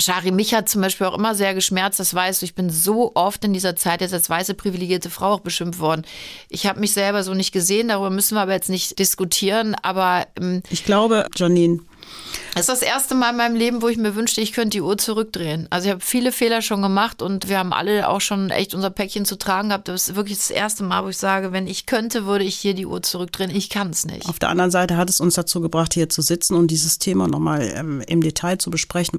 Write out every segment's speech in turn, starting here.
Shari, mich hat zum Beispiel auch immer sehr geschmerzt, das weißt du, ich bin so oft in dieser Zeit jetzt als weiße privilegierte Frau auch beschimpft worden. Ich habe mich selber so nicht gesehen, darüber müssen wir aber jetzt nicht diskutieren, aber ähm, ich glaube, Janine, das ist das erste Mal in meinem Leben, wo ich mir wünschte, ich könnte die Uhr zurückdrehen. Also ich habe viele Fehler schon gemacht und wir haben alle auch schon echt unser Päckchen zu tragen gehabt. Das ist wirklich das erste Mal, wo ich sage, wenn ich könnte, würde ich hier die Uhr zurückdrehen. Ich kann es nicht. Auf der anderen Seite hat es uns dazu gebracht, hier zu sitzen und dieses Thema nochmal ähm, im Detail zu besprechen.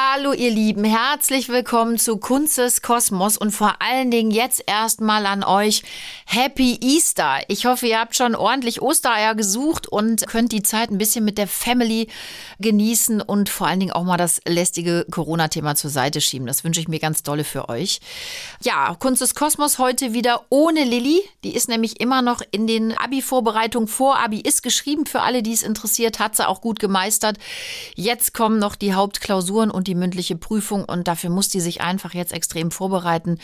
Hallo ihr Lieben, herzlich willkommen zu Kunstes Kosmos und vor allen Dingen jetzt erstmal an euch Happy Easter. Ich hoffe, ihr habt schon ordentlich Ostereier gesucht und könnt die Zeit ein bisschen mit der Family genießen und vor allen Dingen auch mal das lästige Corona-Thema zur Seite schieben. Das wünsche ich mir ganz dolle für euch. Ja, Kunstes Kosmos heute wieder ohne Lilly. Die ist nämlich immer noch in den Abi-Vorbereitungen vor. Abi ist geschrieben für alle, die es interessiert, hat sie auch gut gemeistert. Jetzt kommen noch die Hauptklausuren und die mündliche Prüfung und dafür muss die sich einfach jetzt extrem vorbereiten.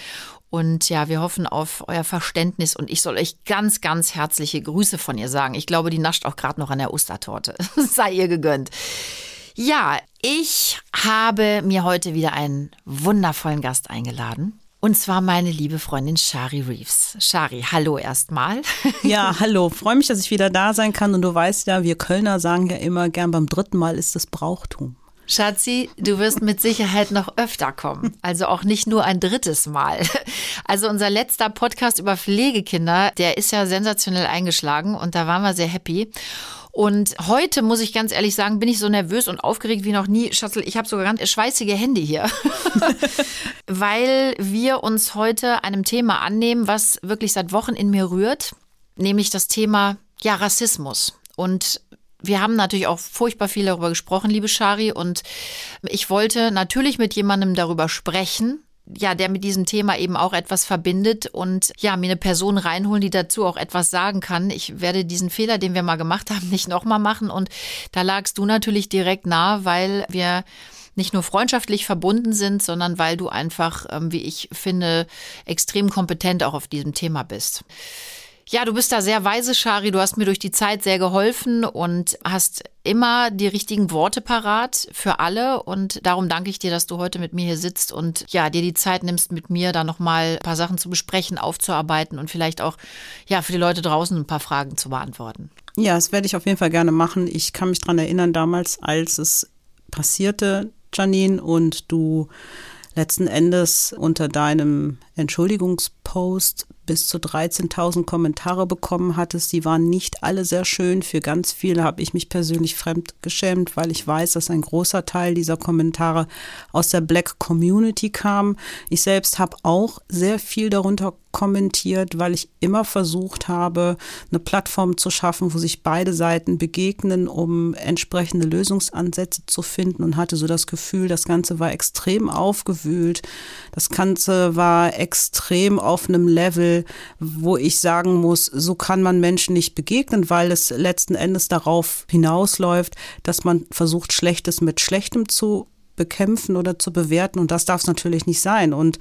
Und ja, wir hoffen auf euer Verständnis und ich soll euch ganz, ganz herzliche Grüße von ihr sagen. Ich glaube, die nascht auch gerade noch an der Ostertorte. Sei ihr gegönnt. Ja, ich habe mir heute wieder einen wundervollen Gast eingeladen. Und zwar meine liebe Freundin Shari Reeves. Shari, hallo erstmal. Ja, hallo. Freue mich, dass ich wieder da sein kann. Und du weißt ja, wir Kölner sagen ja immer gern, beim dritten Mal ist das Brauchtum. Schatzi, du wirst mit Sicherheit noch öfter kommen. Also auch nicht nur ein drittes Mal. Also unser letzter Podcast über Pflegekinder, der ist ja sensationell eingeschlagen und da waren wir sehr happy. Und heute muss ich ganz ehrlich sagen, bin ich so nervös und aufgeregt wie noch nie. Schatzel, ich habe sogar ganz schweißige Hände hier. Weil wir uns heute einem Thema annehmen, was wirklich seit Wochen in mir rührt, nämlich das Thema ja, Rassismus. Und wir haben natürlich auch furchtbar viel darüber gesprochen, liebe Shari, und ich wollte natürlich mit jemandem darüber sprechen, ja, der mit diesem Thema eben auch etwas verbindet und ja, mir eine Person reinholen, die dazu auch etwas sagen kann. Ich werde diesen Fehler, den wir mal gemacht haben, nicht nochmal machen. Und da lagst du natürlich direkt nah, weil wir nicht nur freundschaftlich verbunden sind, sondern weil du einfach, ähm, wie ich finde, extrem kompetent auch auf diesem Thema bist. Ja, du bist da sehr weise, Shari. Du hast mir durch die Zeit sehr geholfen und hast immer die richtigen Worte parat für alle. Und darum danke ich dir, dass du heute mit mir hier sitzt und ja, dir die Zeit nimmst, mit mir da nochmal ein paar Sachen zu besprechen, aufzuarbeiten und vielleicht auch ja für die Leute draußen ein paar Fragen zu beantworten. Ja, das werde ich auf jeden Fall gerne machen. Ich kann mich daran erinnern, damals, als es passierte, Janine, und du letzten Endes unter deinem Entschuldigungspost bis zu 13.000 Kommentare bekommen hattest. Die waren nicht alle sehr schön. Für ganz viele habe ich mich persönlich fremd geschämt, weil ich weiß, dass ein großer Teil dieser Kommentare aus der Black Community kam. Ich selbst habe auch sehr viel darunter kommentiert, weil ich immer versucht habe, eine Plattform zu schaffen, wo sich beide Seiten begegnen, um entsprechende Lösungsansätze zu finden und hatte so das Gefühl, das Ganze war extrem aufgewühlt. Das Ganze war extrem auf einem Level, wo ich sagen muss, so kann man Menschen nicht begegnen, weil es letzten Endes darauf hinausläuft, dass man versucht, Schlechtes mit Schlechtem zu bekämpfen oder zu bewerten. Und das darf es natürlich nicht sein. Und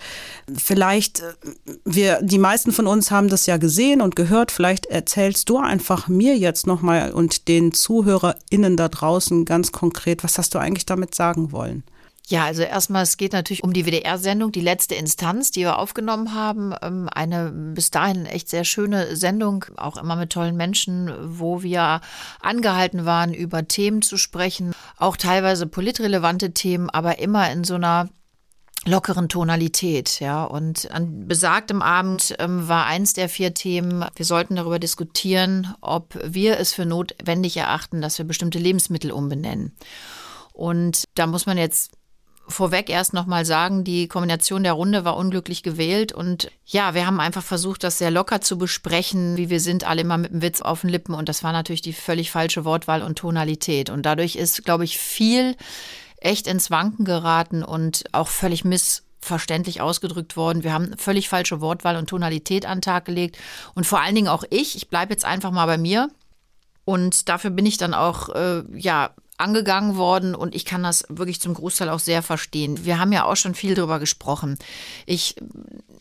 vielleicht äh, wir die meisten von uns haben das ja gesehen und gehört. Vielleicht erzählst du einfach mir jetzt noch mal und den Zuhörerinnen da draußen ganz konkret was hast du eigentlich damit sagen wollen ja, also erstmal, es geht natürlich um die WDR-Sendung, die letzte Instanz, die wir aufgenommen haben. Ähm, eine bis dahin echt sehr schöne Sendung, auch immer mit tollen Menschen, wo wir angehalten waren, über Themen zu sprechen, auch teilweise politrelevante Themen, aber immer in so einer lockeren Tonalität, ja. Und an besagtem Abend ähm, war eins der vier Themen, wir sollten darüber diskutieren, ob wir es für notwendig erachten, dass wir bestimmte Lebensmittel umbenennen. Und da muss man jetzt vorweg erst nochmal sagen, die Kombination der Runde war unglücklich gewählt und ja, wir haben einfach versucht, das sehr locker zu besprechen, wie wir sind, alle immer mit dem Witz auf den Lippen und das war natürlich die völlig falsche Wortwahl und Tonalität und dadurch ist, glaube ich, viel echt ins Wanken geraten und auch völlig miss verständlich ausgedrückt worden. Wir haben völlig falsche Wortwahl und Tonalität an den Tag gelegt. Und vor allen Dingen auch ich, ich bleibe jetzt einfach mal bei mir. Und dafür bin ich dann auch, äh, ja, angegangen worden und ich kann das wirklich zum Großteil auch sehr verstehen. Wir haben ja auch schon viel darüber gesprochen. Ich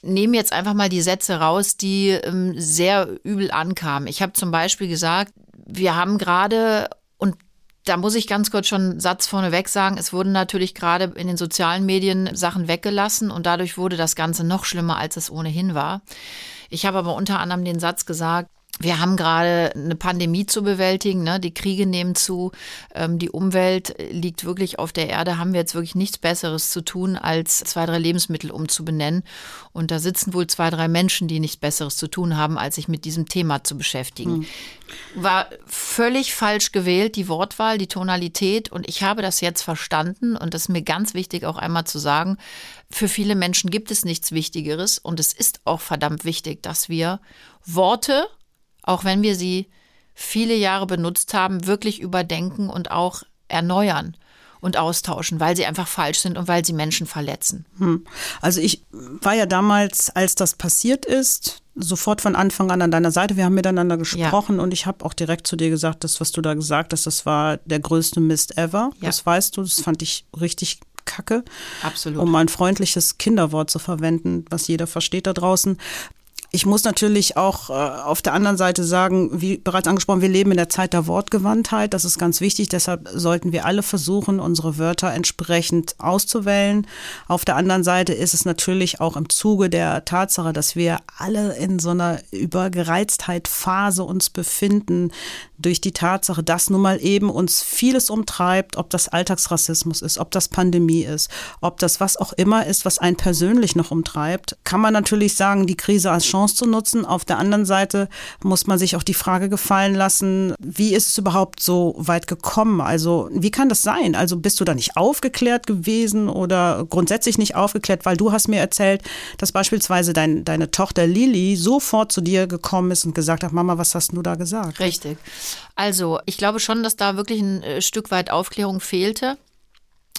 nehme jetzt einfach mal die Sätze raus, die ähm, sehr übel ankamen. Ich habe zum Beispiel gesagt, wir haben gerade und da muss ich ganz kurz schon einen Satz vorneweg sagen. Es wurden natürlich gerade in den sozialen Medien Sachen weggelassen und dadurch wurde das Ganze noch schlimmer, als es ohnehin war. Ich habe aber unter anderem den Satz gesagt, wir haben gerade eine Pandemie zu bewältigen, ne? die Kriege nehmen zu, ähm, die Umwelt liegt wirklich auf der Erde, haben wir jetzt wirklich nichts Besseres zu tun, als zwei, drei Lebensmittel umzubenennen. Und da sitzen wohl zwei, drei Menschen, die nichts Besseres zu tun haben, als sich mit diesem Thema zu beschäftigen. Mhm. War völlig falsch gewählt, die Wortwahl, die Tonalität. Und ich habe das jetzt verstanden und das ist mir ganz wichtig auch einmal zu sagen, für viele Menschen gibt es nichts Wichtigeres und es ist auch verdammt wichtig, dass wir Worte auch wenn wir sie viele Jahre benutzt haben, wirklich überdenken und auch erneuern und austauschen, weil sie einfach falsch sind und weil sie Menschen verletzen. Hm. Also ich war ja damals, als das passiert ist, sofort von Anfang an an deiner Seite. Wir haben miteinander gesprochen ja. und ich habe auch direkt zu dir gesagt, das, was du da gesagt hast, das war der größte Mist ever. Ja. Das weißt du, das fand ich richtig kacke. Absolut. Um ein freundliches Kinderwort zu verwenden, was jeder versteht da draußen. Ich muss natürlich auch äh, auf der anderen Seite sagen, wie bereits angesprochen, wir leben in der Zeit der Wortgewandtheit. Das ist ganz wichtig. Deshalb sollten wir alle versuchen, unsere Wörter entsprechend auszuwählen. Auf der anderen Seite ist es natürlich auch im Zuge der Tatsache, dass wir alle in so einer Übergereiztheit-Phase uns befinden, durch die Tatsache, dass nun mal eben uns vieles umtreibt, ob das Alltagsrassismus ist, ob das Pandemie ist, ob das was auch immer ist, was einen persönlich noch umtreibt, kann man natürlich sagen, die Krise als Chance zu nutzen. Auf der anderen Seite muss man sich auch die Frage gefallen lassen, wie ist es überhaupt so weit gekommen? Also wie kann das sein? Also bist du da nicht aufgeklärt gewesen oder grundsätzlich nicht aufgeklärt, weil du hast mir erzählt, dass beispielsweise dein, deine Tochter Lili sofort zu dir gekommen ist und gesagt hat, Mama, was hast du da gesagt? Richtig. Also, ich glaube schon, dass da wirklich ein äh, Stück weit Aufklärung fehlte.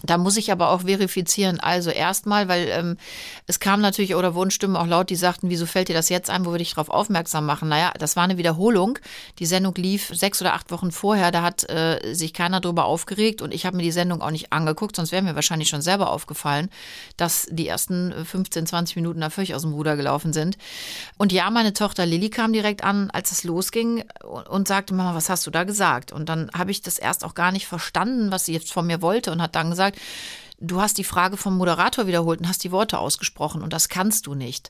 Da muss ich aber auch verifizieren. Also erstmal, weil ähm, es kam natürlich oder wurden Stimmen auch laut, die sagten, wieso fällt dir das jetzt ein, wo wir dich darauf aufmerksam machen? Naja, das war eine Wiederholung. Die Sendung lief sechs oder acht Wochen vorher, da hat äh, sich keiner drüber aufgeregt und ich habe mir die Sendung auch nicht angeguckt, sonst wäre mir wahrscheinlich schon selber aufgefallen, dass die ersten 15, 20 Minuten da völlig aus dem Ruder gelaufen sind. Und ja, meine Tochter Lilly kam direkt an, als es losging und sagte, Mama, was hast du da gesagt? Und dann habe ich das erst auch gar nicht verstanden, was sie jetzt von mir wollte und hat dann gesagt, gesagt, du hast die Frage vom Moderator wiederholt und hast die Worte ausgesprochen und das kannst du nicht.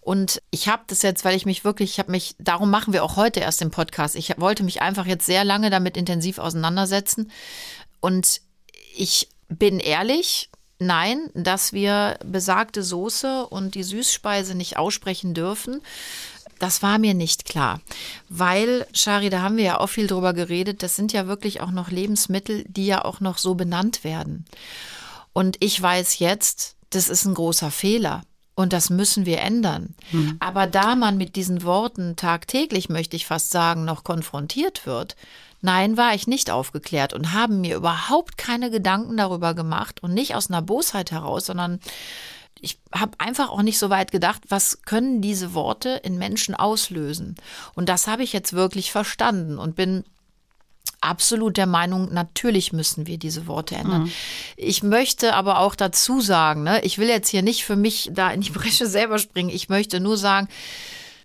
Und ich habe das jetzt, weil ich mich wirklich, ich habe mich, darum machen wir auch heute erst den Podcast. Ich wollte mich einfach jetzt sehr lange damit intensiv auseinandersetzen und ich bin ehrlich, nein, dass wir besagte Soße und die Süßspeise nicht aussprechen dürfen. Das war mir nicht klar, weil, Shari, da haben wir ja auch viel drüber geredet, das sind ja wirklich auch noch Lebensmittel, die ja auch noch so benannt werden. Und ich weiß jetzt, das ist ein großer Fehler. Und das müssen wir ändern. Mhm. Aber da man mit diesen Worten tagtäglich, möchte ich fast sagen, noch konfrontiert wird, nein, war ich nicht aufgeklärt und haben mir überhaupt keine Gedanken darüber gemacht und nicht aus einer Bosheit heraus, sondern ich habe einfach auch nicht so weit gedacht, was können diese Worte in Menschen auslösen. Und das habe ich jetzt wirklich verstanden und bin absolut der Meinung, natürlich müssen wir diese Worte ändern. Mhm. Ich möchte aber auch dazu sagen, ne, ich will jetzt hier nicht für mich da in die Bresche selber springen. Ich möchte nur sagen,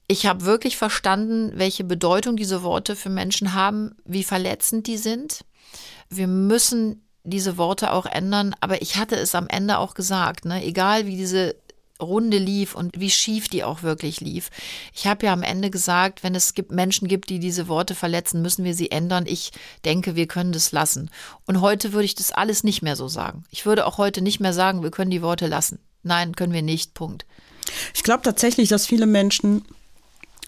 ich habe wirklich verstanden, welche Bedeutung diese Worte für Menschen haben, wie verletzend die sind. Wir müssen diese Worte auch ändern, aber ich hatte es am Ende auch gesagt, ne? egal wie diese Runde lief und wie schief die auch wirklich lief. Ich habe ja am Ende gesagt, wenn es gibt Menschen gibt, die diese Worte verletzen, müssen wir sie ändern. Ich denke, wir können das lassen. Und heute würde ich das alles nicht mehr so sagen. Ich würde auch heute nicht mehr sagen, wir können die Worte lassen. Nein, können wir nicht. Punkt. Ich glaube tatsächlich, dass viele Menschen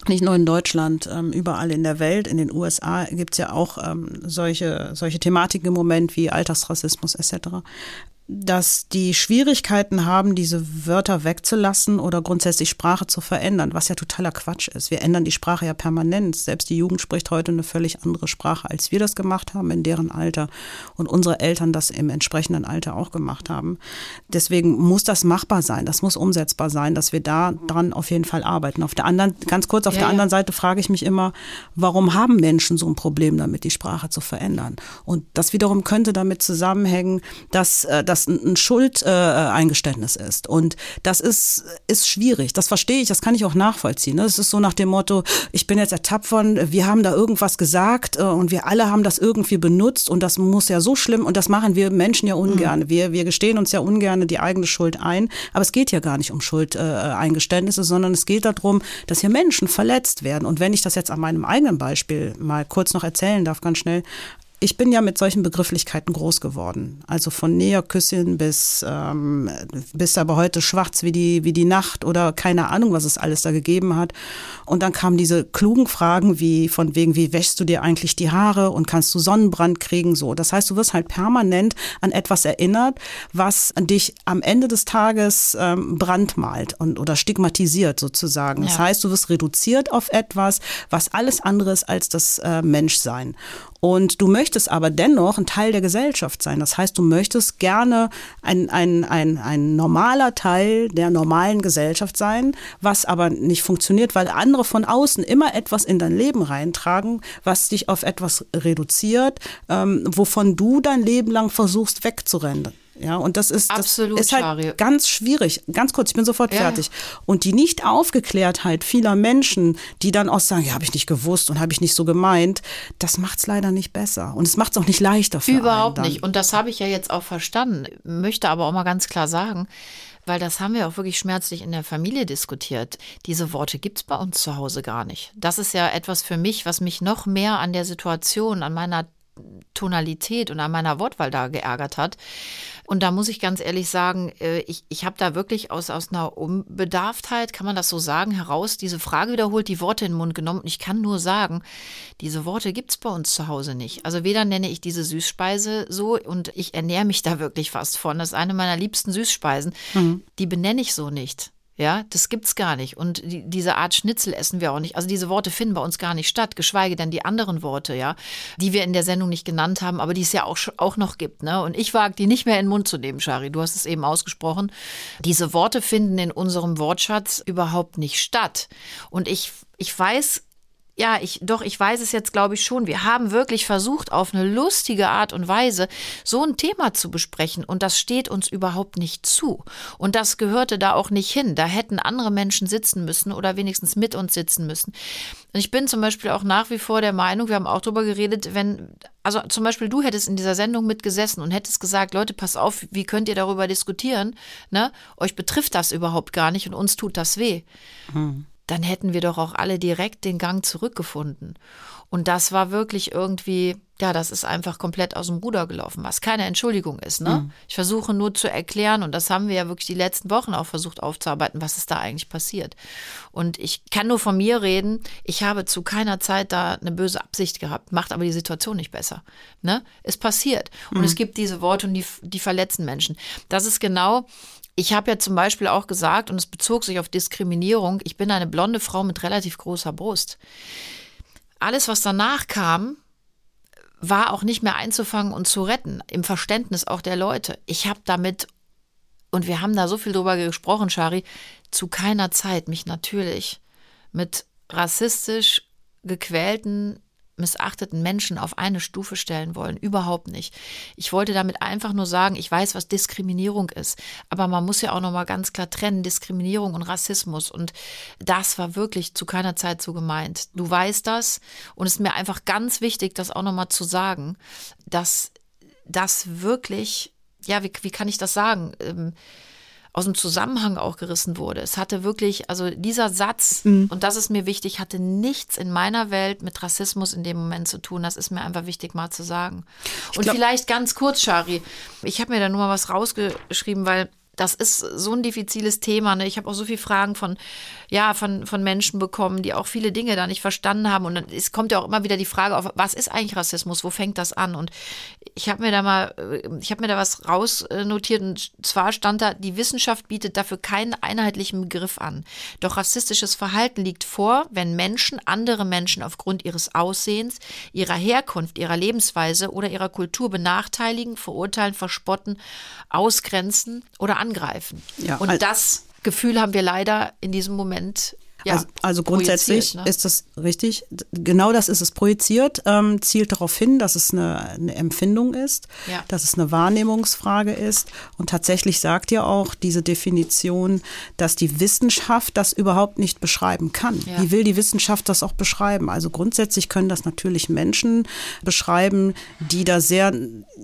nicht nur in Deutschland, ähm, überall in der Welt, in den USA gibt es ja auch ähm, solche, solche Thematiken im Moment wie Alltagsrassismus etc. dass die Schwierigkeiten haben, diese Wörter wegzulassen oder grundsätzlich Sprache zu verändern, was ja totaler Quatsch ist. Wir ändern die Sprache ja permanent. Selbst die Jugend spricht heute eine völlig andere Sprache, als wir das gemacht haben in deren Alter und unsere Eltern das im entsprechenden Alter auch gemacht haben. Deswegen muss das machbar sein, das muss umsetzbar sein, dass wir da dran auf jeden Fall arbeiten. Auf der anderen, ganz kurz, auf ja, der anderen Seite frage ich mich immer, warum haben Menschen so ein Problem damit, die Sprache zu verändern? Und das wiederum könnte damit zusammenhängen, dass, äh, dass das ein Schuldeingeständnis äh, ist. Und das ist, ist schwierig. Das verstehe ich, das kann ich auch nachvollziehen. Es ist so nach dem Motto, ich bin jetzt ertappt von, wir haben da irgendwas gesagt äh, und wir alle haben das irgendwie benutzt und das muss ja so schlimm und das machen wir Menschen ja ungern. Mhm. Wir, wir gestehen uns ja ungern die eigene Schuld ein. Aber es geht ja gar nicht um Schuldeingeständnisse, sondern es geht darum, dass hier Menschen verletzt werden. Und wenn ich das jetzt an meinem eigenen Beispiel mal kurz noch erzählen darf, ganz schnell, ich bin ja mit solchen Begrifflichkeiten groß geworden. Also von Näherküsschen bis, ähm, bis aber heute schwarz wie die, wie die Nacht oder keine Ahnung, was es alles da gegeben hat. Und dann kamen diese klugen Fragen wie von wegen, wie wäschst du dir eigentlich die Haare und kannst du Sonnenbrand kriegen? So. Das heißt, du wirst halt permanent an etwas erinnert, was dich am Ende des Tages ähm, brandmalt und, oder stigmatisiert sozusagen. Ja. Das heißt, du wirst reduziert auf etwas, was alles andere ist als das äh, Menschsein. Und du möchtest aber dennoch ein Teil der Gesellschaft sein. Das heißt, du möchtest gerne ein, ein, ein, ein normaler Teil der normalen Gesellschaft sein, was aber nicht funktioniert, weil andere von außen immer etwas in dein Leben reintragen, was dich auf etwas reduziert, ähm, wovon du dein Leben lang versuchst wegzurennen. Ja, und das ist, Absolut, das ist halt ganz schwierig. Ganz kurz, ich bin sofort ja. fertig. Und die Nicht-Aufgeklärtheit vieler Menschen, die dann auch sagen, ja, habe ich nicht gewusst und habe ich nicht so gemeint, das macht es leider nicht besser. Und es macht es auch nicht leichter für Überhaupt nicht. Und das habe ich ja jetzt auch verstanden. Möchte aber auch mal ganz klar sagen, weil das haben wir auch wirklich schmerzlich in der Familie diskutiert. Diese Worte gibt es bei uns zu Hause gar nicht. Das ist ja etwas für mich, was mich noch mehr an der Situation, an meiner Tonalität und an meiner Wortwahl da geärgert hat. Und da muss ich ganz ehrlich sagen, äh, ich, ich habe da wirklich aus, aus einer Unbedarftheit, kann man das so sagen, heraus diese Frage wiederholt, die Worte in den Mund genommen. Und ich kann nur sagen, diese Worte gibt es bei uns zu Hause nicht. Also weder nenne ich diese Süßspeise so und ich ernähre mich da wirklich fast von. Das ist eine meiner liebsten Süßspeisen. Mhm. Die benenne ich so nicht. Ja, das gibt's gar nicht. Und die, diese Art Schnitzel essen wir auch nicht. Also diese Worte finden bei uns gar nicht statt, geschweige denn die anderen Worte, ja, die wir in der Sendung nicht genannt haben, aber die es ja auch, auch noch gibt. Ne? Und ich wage die nicht mehr in den Mund zu nehmen, Shari. Du hast es eben ausgesprochen. Diese Worte finden in unserem Wortschatz überhaupt nicht statt. Und ich, ich weiß ja, ich, doch, ich weiß es jetzt, glaube ich, schon. Wir haben wirklich versucht, auf eine lustige Art und Weise so ein Thema zu besprechen. Und das steht uns überhaupt nicht zu. Und das gehörte da auch nicht hin. Da hätten andere Menschen sitzen müssen oder wenigstens mit uns sitzen müssen. Und ich bin zum Beispiel auch nach wie vor der Meinung, wir haben auch darüber geredet, wenn, also zum Beispiel du hättest in dieser Sendung mitgesessen und hättest gesagt, Leute, pass auf, wie könnt ihr darüber diskutieren? Ne? Euch betrifft das überhaupt gar nicht und uns tut das weh. Hm dann hätten wir doch auch alle direkt den Gang zurückgefunden. Und das war wirklich irgendwie, ja, das ist einfach komplett aus dem Ruder gelaufen, was keine Entschuldigung ist. Ne? Mhm. Ich versuche nur zu erklären, und das haben wir ja wirklich die letzten Wochen auch versucht aufzuarbeiten, was ist da eigentlich passiert. Und ich kann nur von mir reden, ich habe zu keiner Zeit da eine böse Absicht gehabt, macht aber die Situation nicht besser. Ne? Es passiert. Und mhm. es gibt diese Worte und die, die verletzen Menschen. Das ist genau ich habe ja zum Beispiel auch gesagt, und es bezog sich auf Diskriminierung, ich bin eine blonde Frau mit relativ großer Brust. Alles, was danach kam, war auch nicht mehr einzufangen und zu retten, im Verständnis auch der Leute. Ich habe damit, und wir haben da so viel drüber gesprochen, Shari, zu keiner Zeit mich natürlich mit rassistisch gequälten missachteten Menschen auf eine Stufe stellen wollen. Überhaupt nicht. Ich wollte damit einfach nur sagen, ich weiß, was Diskriminierung ist. Aber man muss ja auch nochmal ganz klar trennen, Diskriminierung und Rassismus. Und das war wirklich zu keiner Zeit so gemeint. Du weißt das. Und es ist mir einfach ganz wichtig, das auch nochmal zu sagen, dass das wirklich, ja, wie, wie kann ich das sagen? Ähm, aus dem Zusammenhang auch gerissen wurde. Es hatte wirklich, also dieser Satz, mhm. und das ist mir wichtig, hatte nichts in meiner Welt mit Rassismus in dem Moment zu tun. Das ist mir einfach wichtig mal zu sagen. Und glaub, vielleicht ganz kurz, Shari, ich habe mir da nur mal was rausgeschrieben, weil das ist so ein diffiziles Thema. Ne? Ich habe auch so viele Fragen von, ja, von, von Menschen bekommen, die auch viele Dinge da nicht verstanden haben. Und dann, es kommt ja auch immer wieder die Frage auf, was ist eigentlich Rassismus? Wo fängt das an? Und ich habe mir da mal, äh, ich habe mir da was rausnotiert. Und zwar stand da, die Wissenschaft bietet dafür keinen einheitlichen Begriff an. Doch rassistisches Verhalten liegt vor, wenn Menschen andere Menschen aufgrund ihres Aussehens, ihrer Herkunft, ihrer Lebensweise oder ihrer Kultur benachteiligen, verurteilen, verspotten, ausgrenzen oder angreifen. Ja, und das Gefühl haben wir leider in diesem Moment ja, also, also, grundsätzlich ne? ist das richtig. Genau das ist es projiziert, ähm, zielt darauf hin, dass es eine, eine Empfindung ist, ja. dass es eine Wahrnehmungsfrage ist. Und tatsächlich sagt ja auch diese Definition, dass die Wissenschaft das überhaupt nicht beschreiben kann. Ja. Wie will die Wissenschaft das auch beschreiben? Also grundsätzlich können das natürlich Menschen beschreiben, die da sehr,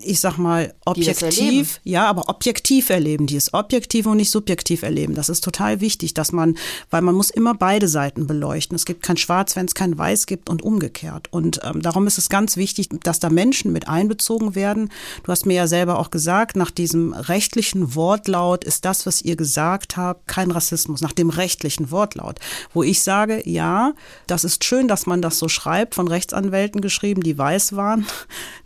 ich sag mal, objektiv, ja, aber objektiv erleben, die es objektiv und nicht subjektiv erleben. Das ist total wichtig, dass man, weil man muss immer bei beide Seiten beleuchten. Es gibt kein Schwarz, wenn es kein Weiß gibt und umgekehrt. Und ähm, darum ist es ganz wichtig, dass da Menschen mit einbezogen werden. Du hast mir ja selber auch gesagt, nach diesem rechtlichen Wortlaut ist das, was ihr gesagt habt, kein Rassismus. Nach dem rechtlichen Wortlaut. Wo ich sage, ja, das ist schön, dass man das so schreibt, von Rechtsanwälten geschrieben, die weiß waren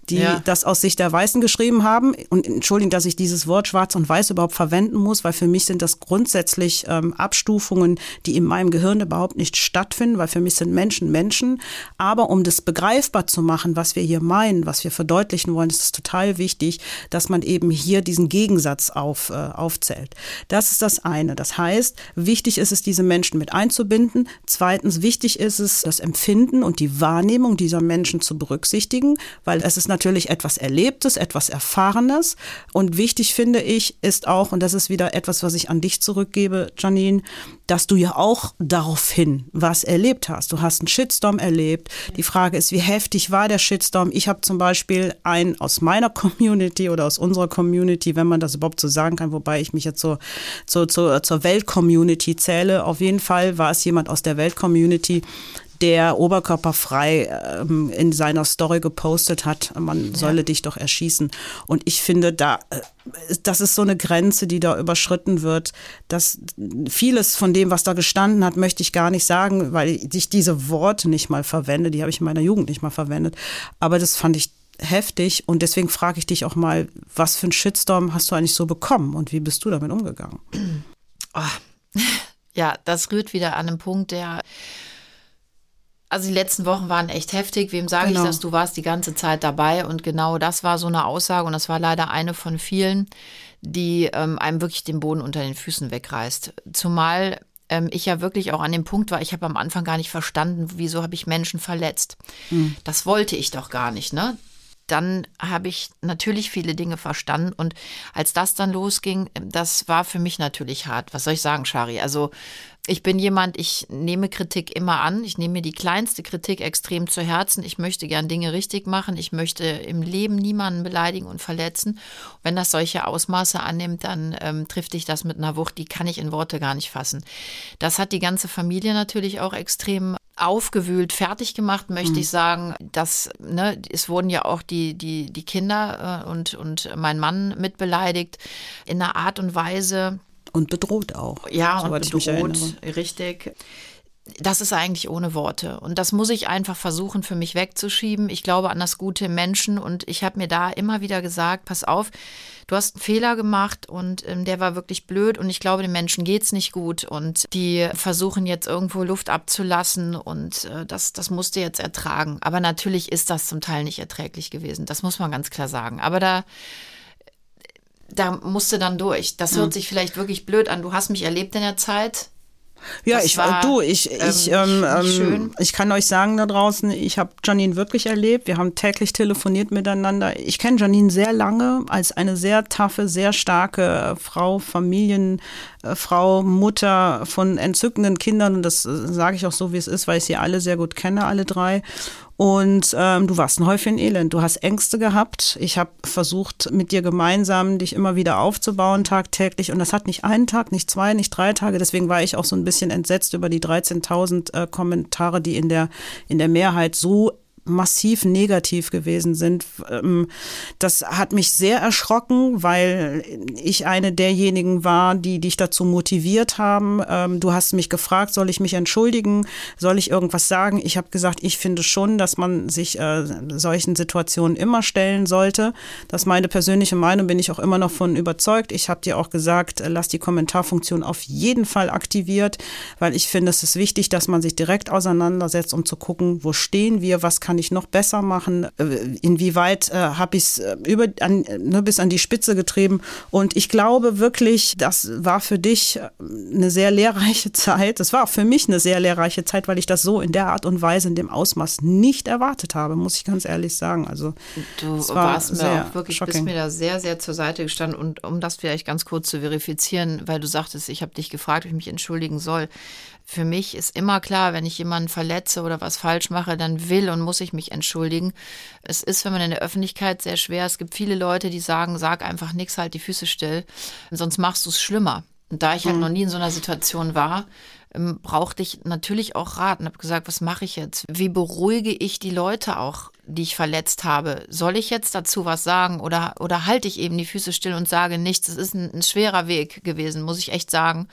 die ja. das aus Sicht der Weißen geschrieben haben. Und entschuldigen, dass ich dieses Wort Schwarz und Weiß überhaupt verwenden muss, weil für mich sind das grundsätzlich ähm, Abstufungen, die in meinem Gehirn überhaupt nicht stattfinden, weil für mich sind Menschen Menschen. Aber um das begreifbar zu machen, was wir hier meinen, was wir verdeutlichen wollen, ist es total wichtig, dass man eben hier diesen Gegensatz auf, äh, aufzählt. Das ist das eine. Das heißt, wichtig ist es, diese Menschen mit einzubinden. Zweitens, wichtig ist es, das Empfinden und die Wahrnehmung dieser Menschen zu berücksichtigen, weil es ist natürlich etwas Erlebtes, etwas Erfahrenes. Und wichtig finde ich, ist auch, und das ist wieder etwas, was ich an dich zurückgebe, Janine, dass du ja auch daraufhin was erlebt hast. Du hast einen Shitstorm erlebt. Die Frage ist, wie heftig war der Shitstorm? Ich habe zum Beispiel einen aus meiner Community oder aus unserer Community, wenn man das überhaupt so sagen kann, wobei ich mich jetzt so, so, so zur Weltcommunity zähle. Auf jeden Fall war es jemand aus der Weltcommunity, der oberkörperfrei ähm, in seiner Story gepostet hat, man solle ja. dich doch erschießen. Und ich finde, da, äh, das ist so eine Grenze, die da überschritten wird. Dass vieles von dem, was da gestanden hat, möchte ich gar nicht sagen, weil ich diese Worte nicht mal verwende. Die habe ich in meiner Jugend nicht mal verwendet. Aber das fand ich heftig und deswegen frage ich dich auch mal, was für einen Shitstorm hast du eigentlich so bekommen und wie bist du damit umgegangen? Oh. Ja, das rührt wieder an einen Punkt, der also die letzten Wochen waren echt heftig. Wem sage genau. ich das? Du warst die ganze Zeit dabei und genau das war so eine Aussage und das war leider eine von vielen, die ähm, einem wirklich den Boden unter den Füßen wegreißt. Zumal ähm, ich ja wirklich auch an dem Punkt war, ich habe am Anfang gar nicht verstanden, wieso habe ich Menschen verletzt. Mhm. Das wollte ich doch gar nicht, ne? dann habe ich natürlich viele Dinge verstanden. Und als das dann losging, das war für mich natürlich hart. Was soll ich sagen, Shari? Also ich bin jemand, ich nehme Kritik immer an. Ich nehme mir die kleinste Kritik extrem zu Herzen. Ich möchte gern Dinge richtig machen. Ich möchte im Leben niemanden beleidigen und verletzen. Wenn das solche Ausmaße annimmt, dann ähm, trifft dich das mit einer Wucht, die kann ich in Worte gar nicht fassen. Das hat die ganze Familie natürlich auch extrem aufgewühlt, fertig gemacht, möchte mhm. ich sagen. Das, ne, es wurden ja auch die, die, die Kinder äh, und, und mein Mann mit beleidigt in einer Art und Weise. Und bedroht auch. Ja, und bedroht, richtig das ist eigentlich ohne Worte. Und das muss ich einfach versuchen, für mich wegzuschieben. Ich glaube an das gute Menschen und ich habe mir da immer wieder gesagt, pass auf, du hast einen Fehler gemacht und ähm, der war wirklich blöd und ich glaube, den Menschen geht's nicht gut und die versuchen jetzt irgendwo Luft abzulassen und äh, das, das musst du jetzt ertragen. Aber natürlich ist das zum Teil nicht erträglich gewesen. Das muss man ganz klar sagen. Aber da da musste dann durch. Das hört sich vielleicht wirklich blöd an. Du hast mich erlebt in der Zeit ja, das ich war, du, ich, ich, ähm, ähm, ich kann euch sagen da draußen, ich habe Janine wirklich erlebt. Wir haben täglich telefoniert miteinander. Ich kenne Janine sehr lange als eine sehr taffe, sehr starke Frau, Familienfrau, Mutter von entzückenden Kindern. Und das äh, sage ich auch so, wie es ist, weil ich sie alle sehr gut kenne, alle drei. Und ähm, du warst ein Häufchen Elend. Du hast Ängste gehabt. Ich habe versucht, mit dir gemeinsam dich immer wieder aufzubauen, tagtäglich. Und das hat nicht einen Tag, nicht zwei, nicht drei Tage. Deswegen war ich auch so ein bisschen entsetzt über die 13.000 äh, Kommentare, die in der, in der Mehrheit so massiv negativ gewesen sind. Ähm, das hat mich sehr erschrocken, weil ich eine derjenigen war, die dich dazu motiviert haben. Ähm, du hast mich gefragt, soll ich mich entschuldigen? Soll ich irgendwas sagen? Ich habe gesagt, ich finde schon, dass man sich äh, solchen Situationen immer stellen sollte. Das ist meine persönliche Meinung, bin ich auch immer noch von überzeugt. Ich habe dir auch gesagt, äh, lass die Kommentarfunktion auf jeden Fall aktiviert, weil ich finde, es ist wichtig, dass man sich direkt auseinandersetzt, um zu gucken, wo stehen wir, was kann ich noch besser machen, äh, inwieweit äh, habe ich es äh, über an, ne, bis an die Spitze getrieben. Und ich glaube wirklich, das war für dich eine sehr lehrreiche Zeit. Das war auch für mich eine sehr lehrreiche Zeit, weil ich das so in der Art und Weise, in dem Ausmaß nicht erwartet habe, muss ich ganz ehrlich sagen. Also du war warst mir auch wirklich, shocking. bist mir da sehr, sehr zur Seite gestanden. Und um das vielleicht ganz kurz zu verifizieren, weil du sagtest, ich habe dich gefragt, ob ich mich entschuldigen soll für mich ist immer klar, wenn ich jemanden verletze oder was falsch mache, dann will und muss ich mich entschuldigen. Es ist, wenn man in der Öffentlichkeit sehr schwer. Es gibt viele Leute, die sagen, sag einfach nichts, halt die Füße still, sonst machst du es schlimmer. Und da ich halt mhm. noch nie in so einer Situation war, ähm, brauchte ich natürlich auch Rat und habe gesagt, was mache ich jetzt? Wie beruhige ich die Leute auch, die ich verletzt habe? Soll ich jetzt dazu was sagen oder, oder halte ich eben die Füße still und sage nichts? Es ist ein, ein schwerer Weg gewesen, muss ich echt sagen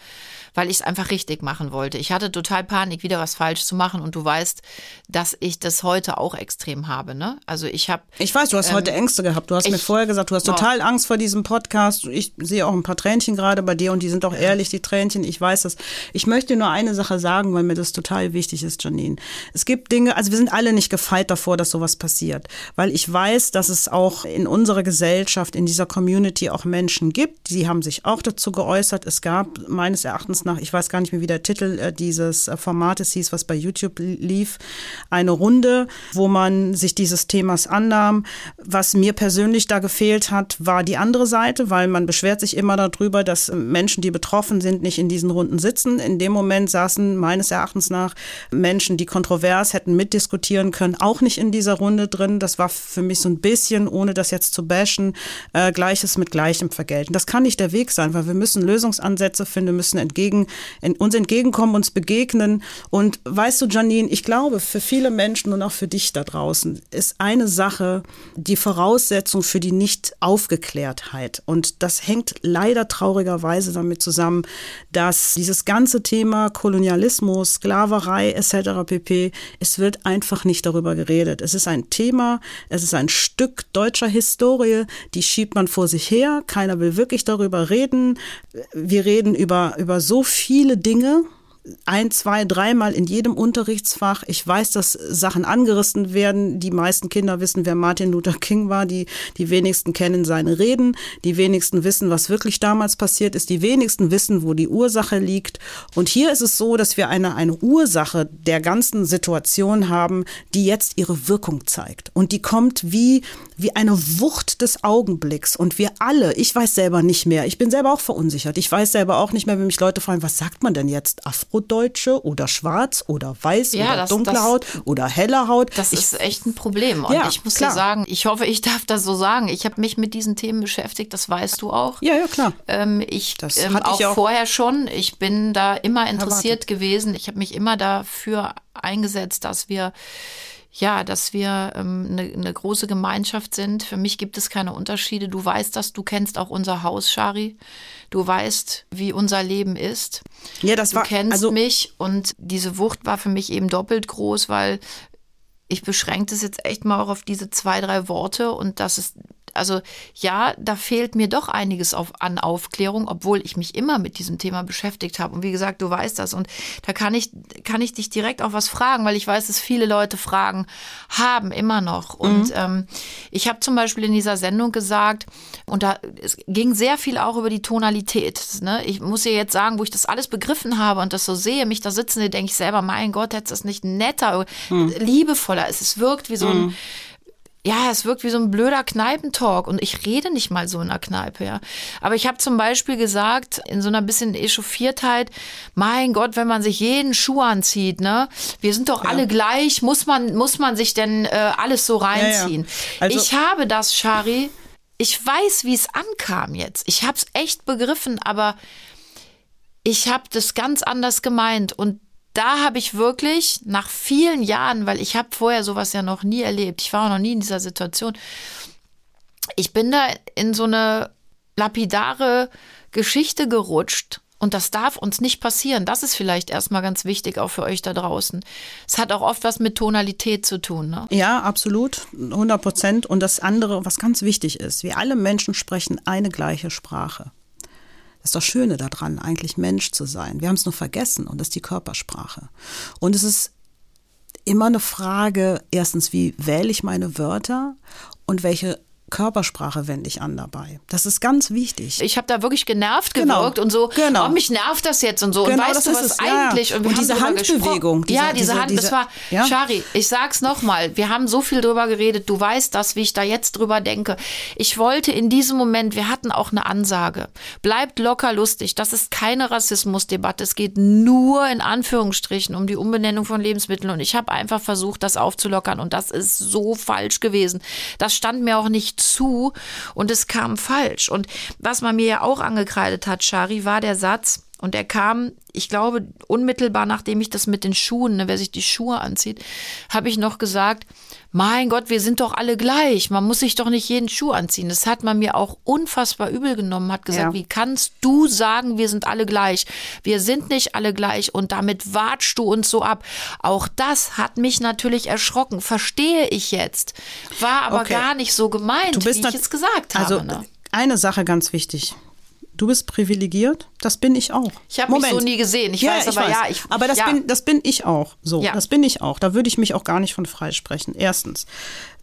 weil ich es einfach richtig machen wollte. Ich hatte total Panik, wieder was falsch zu machen und du weißt, dass ich das heute auch extrem habe. Ne? Also ich habe. Ich weiß, du hast ähm, heute Ängste gehabt. Du hast ich, mir vorher gesagt, du hast total oh. Angst vor diesem Podcast. Ich sehe auch ein paar Tränchen gerade bei dir und die sind auch ehrlich, die Tränchen. Ich weiß das. Ich möchte nur eine Sache sagen, weil mir das total wichtig ist, Janine. Es gibt Dinge, also wir sind alle nicht gefeit davor, dass sowas passiert, weil ich weiß, dass es auch in unserer Gesellschaft, in dieser Community auch Menschen gibt, die haben sich auch dazu geäußert. Es gab meines Erachtens nach, ich weiß gar nicht mehr, wie der Titel äh, dieses äh, Formates hieß, was bei YouTube lief, eine Runde, wo man sich dieses Themas annahm. Was mir persönlich da gefehlt hat, war die andere Seite, weil man beschwert sich immer darüber, dass Menschen, die betroffen sind, nicht in diesen Runden sitzen. In dem Moment saßen meines Erachtens nach Menschen, die kontrovers hätten mitdiskutieren können, auch nicht in dieser Runde drin. Das war für mich so ein bisschen, ohne das jetzt zu bashen, äh, Gleiches mit Gleichem vergelten. Das kann nicht der Weg sein, weil wir müssen Lösungsansätze finden, müssen entgegen entgegen, uns entgegenkommen, uns begegnen. Und weißt du, Janine, ich glaube, für viele Menschen und auch für dich da draußen ist eine Sache die Voraussetzung für die Nicht-Aufgeklärtheit. Und das hängt leider traurigerweise damit zusammen, dass dieses ganze Thema Kolonialismus, Sklaverei etc. pp, es wird einfach nicht darüber geredet. Es ist ein Thema, es ist ein Stück deutscher Historie, die schiebt man vor sich her. Keiner will wirklich darüber reden. Wir reden über, über so viele Dinge, ein, zwei, dreimal in jedem Unterrichtsfach. Ich weiß, dass Sachen angerissen werden. Die meisten Kinder wissen, wer Martin Luther King war. Die, die wenigsten kennen seine Reden. Die wenigsten wissen, was wirklich damals passiert ist. Die wenigsten wissen, wo die Ursache liegt. Und hier ist es so, dass wir eine, eine Ursache der ganzen Situation haben, die jetzt ihre Wirkung zeigt. Und die kommt wie, wie eine Wucht des Augenblicks. Und wir alle, ich weiß selber nicht mehr. Ich bin selber auch verunsichert. Ich weiß selber auch nicht mehr, wenn mich Leute fragen, was sagt man denn jetzt? Afrodeutsche oder schwarz oder weiß ja, oder das, dunkle das, Haut oder helle Haut. Das ich, ist echt ein Problem. Und ja, ich muss klar. dir sagen, ich hoffe, ich darf das so sagen. Ich habe mich mit diesen Themen beschäftigt, das weißt du auch. Ja, ja, klar. Ähm, ich das ähm, auch, ich auch vorher schon. Ich bin da immer interessiert erwartet. gewesen. Ich habe mich immer dafür eingesetzt, dass wir ja, dass wir ähm, eine, eine große Gemeinschaft sind. Für mich gibt es keine Unterschiede. Du weißt das, du kennst auch unser Haus, Shari. Du weißt, wie unser Leben ist. Ja, das du war. Du kennst also, mich und diese Wucht war für mich eben doppelt groß, weil ich beschränke es jetzt echt mal auch auf diese zwei, drei Worte und das ist also ja, da fehlt mir doch einiges auf, an Aufklärung, obwohl ich mich immer mit diesem Thema beschäftigt habe. Und wie gesagt, du weißt das. Und da kann ich, kann ich dich direkt auch was fragen, weil ich weiß, dass viele Leute Fragen haben, immer noch. Und mhm. ähm, ich habe zum Beispiel in dieser Sendung gesagt, und da es ging sehr viel auch über die Tonalität. Ne? Ich muss dir jetzt sagen, wo ich das alles begriffen habe und das so sehe, mich da sitzen, denke ich selber, mein Gott, hätte es nicht netter, mhm. liebevoller. Es, es wirkt wie so ein mhm ja, es wirkt wie so ein blöder Kneipentalk und ich rede nicht mal so in einer Kneipe, ja. Aber ich habe zum Beispiel gesagt, in so einer bisschen Echauffiertheit, mein Gott, wenn man sich jeden Schuh anzieht, ne, wir sind doch ja. alle gleich, muss man, muss man sich denn äh, alles so reinziehen? Ja, ja. Also ich habe das, Shari, ich weiß, wie es ankam jetzt. Ich habe es echt begriffen, aber ich habe das ganz anders gemeint und da habe ich wirklich nach vielen Jahren, weil ich habe vorher sowas ja noch nie erlebt, ich war auch noch nie in dieser Situation, ich bin da in so eine lapidare Geschichte gerutscht. Und das darf uns nicht passieren. Das ist vielleicht erstmal ganz wichtig, auch für euch da draußen. Es hat auch oft was mit Tonalität zu tun. Ne? Ja, absolut. 100 Prozent. Und das andere, was ganz wichtig ist, wir alle Menschen sprechen eine gleiche Sprache. Das ist das Schöne daran, eigentlich Mensch zu sein. Wir haben es nur vergessen und das ist die Körpersprache. Und es ist immer eine Frage, erstens, wie wähle ich meine Wörter und welche Körpersprache wende ich an dabei. Das ist ganz wichtig. Ich habe da wirklich genervt genau. gewirkt genau. und so, genau. oh, mich nervt das jetzt und so. Genau, und weißt du was es, eigentlich? Ja. Und, und diese Handbewegung. Diese, ja, diese, diese Hand, diese, das war, ja. Shari, ich sag's nochmal, wir haben so viel drüber geredet, du weißt das, wie ich da jetzt drüber denke. Ich wollte in diesem Moment, wir hatten auch eine Ansage, bleibt locker lustig, das ist keine Rassismusdebatte, es geht nur in Anführungsstrichen um die Umbenennung von Lebensmitteln und ich habe einfach versucht, das aufzulockern und das ist so falsch gewesen. Das stand mir auch nicht zu und es kam falsch. Und was man mir ja auch angekreidet hat, Shari, war der Satz, und er kam, ich glaube, unmittelbar nachdem ich das mit den Schuhen, ne, wer sich die Schuhe anzieht, habe ich noch gesagt, mein Gott, wir sind doch alle gleich. Man muss sich doch nicht jeden Schuh anziehen. Das hat man mir auch unfassbar übel genommen, hat gesagt, ja. wie kannst du sagen, wir sind alle gleich? Wir sind nicht alle gleich und damit watschst du uns so ab. Auch das hat mich natürlich erschrocken. Verstehe ich jetzt. War aber okay. gar nicht so gemeint, wie ich es gesagt also, habe. Also eine Sache ganz wichtig. Du bist privilegiert, das bin ich auch. Ich habe mich so nie gesehen. Ich ja, weiß, ich aber weiß. ja, ich, aber das ja. bin das bin ich auch. So, ja. das bin ich auch. Da würde ich mich auch gar nicht von freisprechen. Erstens,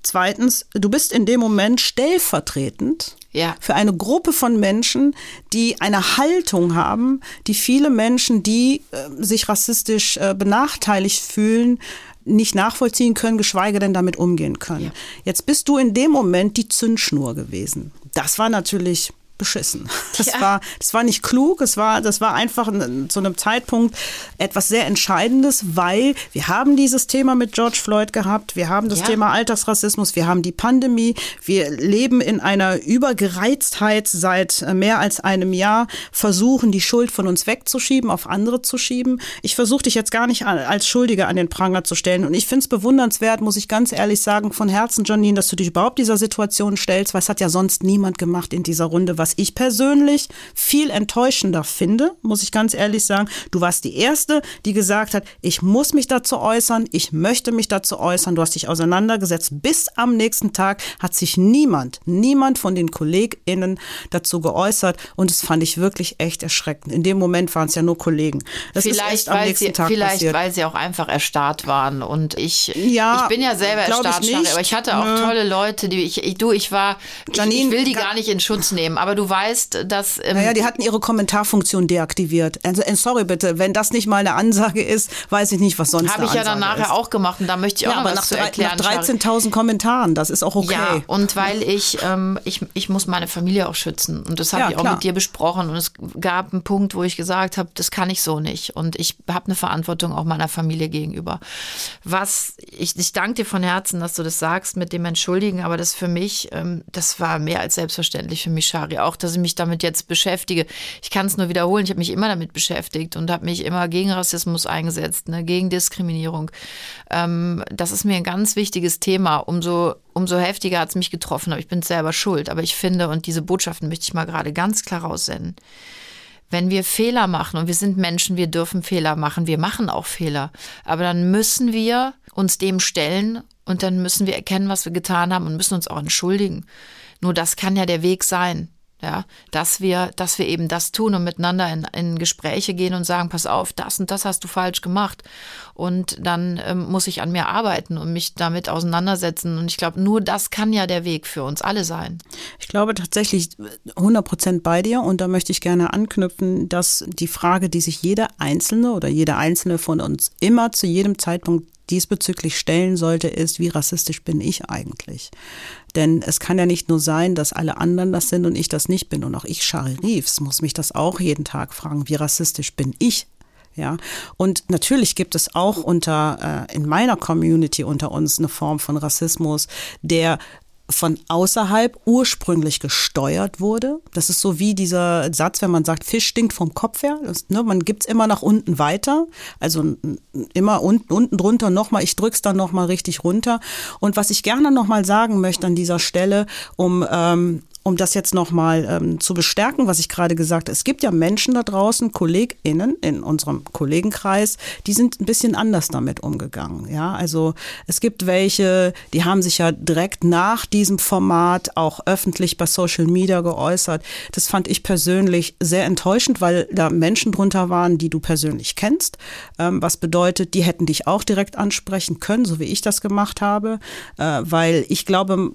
zweitens, du bist in dem Moment stellvertretend ja. für eine Gruppe von Menschen, die eine Haltung haben, die viele Menschen, die äh, sich rassistisch äh, benachteiligt fühlen, nicht nachvollziehen können, geschweige denn damit umgehen können. Ja. Jetzt bist du in dem Moment die Zündschnur gewesen. Das war natürlich beschissen. Das, ja. war, das war nicht klug, es war, das war einfach zu einem Zeitpunkt etwas sehr Entscheidendes, weil wir haben dieses Thema mit George Floyd gehabt, wir haben das ja. Thema Alltagsrassismus, wir haben die Pandemie, wir leben in einer Übergereiztheit seit äh, mehr als einem Jahr, versuchen die Schuld von uns wegzuschieben, auf andere zu schieben. Ich versuche dich jetzt gar nicht als Schuldige an den Pranger zu stellen und ich finde es bewundernswert, muss ich ganz ehrlich sagen, von Herzen, Janine, dass du dich überhaupt dieser Situation stellst, weil es hat ja sonst niemand gemacht in dieser Runde, was was ich persönlich viel enttäuschender finde, muss ich ganz ehrlich sagen. Du warst die Erste, die gesagt hat, ich muss mich dazu äußern, ich möchte mich dazu äußern. Du hast dich auseinandergesetzt. Bis am nächsten Tag hat sich niemand, niemand von den KollegInnen dazu geäußert. Und das fand ich wirklich echt erschreckend. In dem Moment waren es ja nur Kollegen. Das vielleicht, weil sie, vielleicht weil sie auch einfach erstarrt waren. Und ich, ja, ich bin ja selber erstarrt, aber ich hatte auch Nö. tolle Leute, die ich, ich, du, ich war, Janine, ich, ich will die gar nicht in Schutz nehmen, aber du weißt, dass. Ähm naja, die hatten ihre Kommentarfunktion deaktiviert. Also, äh, sorry bitte, wenn das nicht mal eine Ansage ist, weiß ich nicht, was sonst Habe ich ja dann nachher auch gemacht und da möchte ich auch ja, noch was zu erklären. Nach 13.000 Kommentaren, das ist auch okay. Ja, und weil ich, ähm, ich, ich muss meine Familie auch schützen und das habe ja, ich auch klar. mit dir besprochen und es gab einen Punkt, wo ich gesagt habe, das kann ich so nicht und ich habe eine Verantwortung auch meiner Familie gegenüber. Was, ich, ich danke dir von Herzen, dass du das sagst mit dem Entschuldigen, aber das für mich, ähm, das war mehr als selbstverständlich für mich, Shari, auch auch, dass ich mich damit jetzt beschäftige. Ich kann es nur wiederholen, ich habe mich immer damit beschäftigt und habe mich immer gegen Rassismus eingesetzt, ne, gegen Diskriminierung. Ähm, das ist mir ein ganz wichtiges Thema. Umso, umso heftiger hat es mich getroffen, aber ich bin selber schuld. Aber ich finde, und diese Botschaften möchte ich mal gerade ganz klar raussenden wenn wir Fehler machen und wir sind Menschen, wir dürfen Fehler machen, wir machen auch Fehler, aber dann müssen wir uns dem stellen und dann müssen wir erkennen, was wir getan haben und müssen uns auch entschuldigen. Nur das kann ja der Weg sein ja, dass wir, dass wir eben das tun und miteinander in, in Gespräche gehen und sagen, pass auf, das und das hast du falsch gemacht. Und dann ähm, muss ich an mir arbeiten und mich damit auseinandersetzen. Und ich glaube, nur das kann ja der Weg für uns alle sein. Ich glaube tatsächlich 100 Prozent bei dir. Und da möchte ich gerne anknüpfen, dass die Frage, die sich jeder Einzelne oder jeder Einzelne von uns immer zu jedem Zeitpunkt diesbezüglich stellen sollte, ist, wie rassistisch bin ich eigentlich? Denn es kann ja nicht nur sein, dass alle anderen das sind und ich das nicht bin. Und auch ich, Shari Reeves, muss mich das auch jeden Tag fragen, wie rassistisch bin ich ja, und natürlich gibt es auch unter äh, in meiner Community unter uns eine Form von Rassismus, der von außerhalb ursprünglich gesteuert wurde. Das ist so wie dieser Satz, wenn man sagt, Fisch stinkt vom Kopf her. Das, ne, man gibt's immer nach unten weiter. Also immer unten, unten drunter nochmal. Ich drück's dann nochmal richtig runter. Und was ich gerne nochmal sagen möchte an dieser Stelle, um ähm, um das jetzt nochmal ähm, zu bestärken, was ich gerade gesagt habe, es gibt ja Menschen da draußen, KollegInnen in unserem Kollegenkreis, die sind ein bisschen anders damit umgegangen. Ja, also es gibt welche, die haben sich ja direkt nach diesem Format auch öffentlich bei Social Media geäußert. Das fand ich persönlich sehr enttäuschend, weil da Menschen drunter waren, die du persönlich kennst. Ähm, was bedeutet, die hätten dich auch direkt ansprechen können, so wie ich das gemacht habe, äh, weil ich glaube,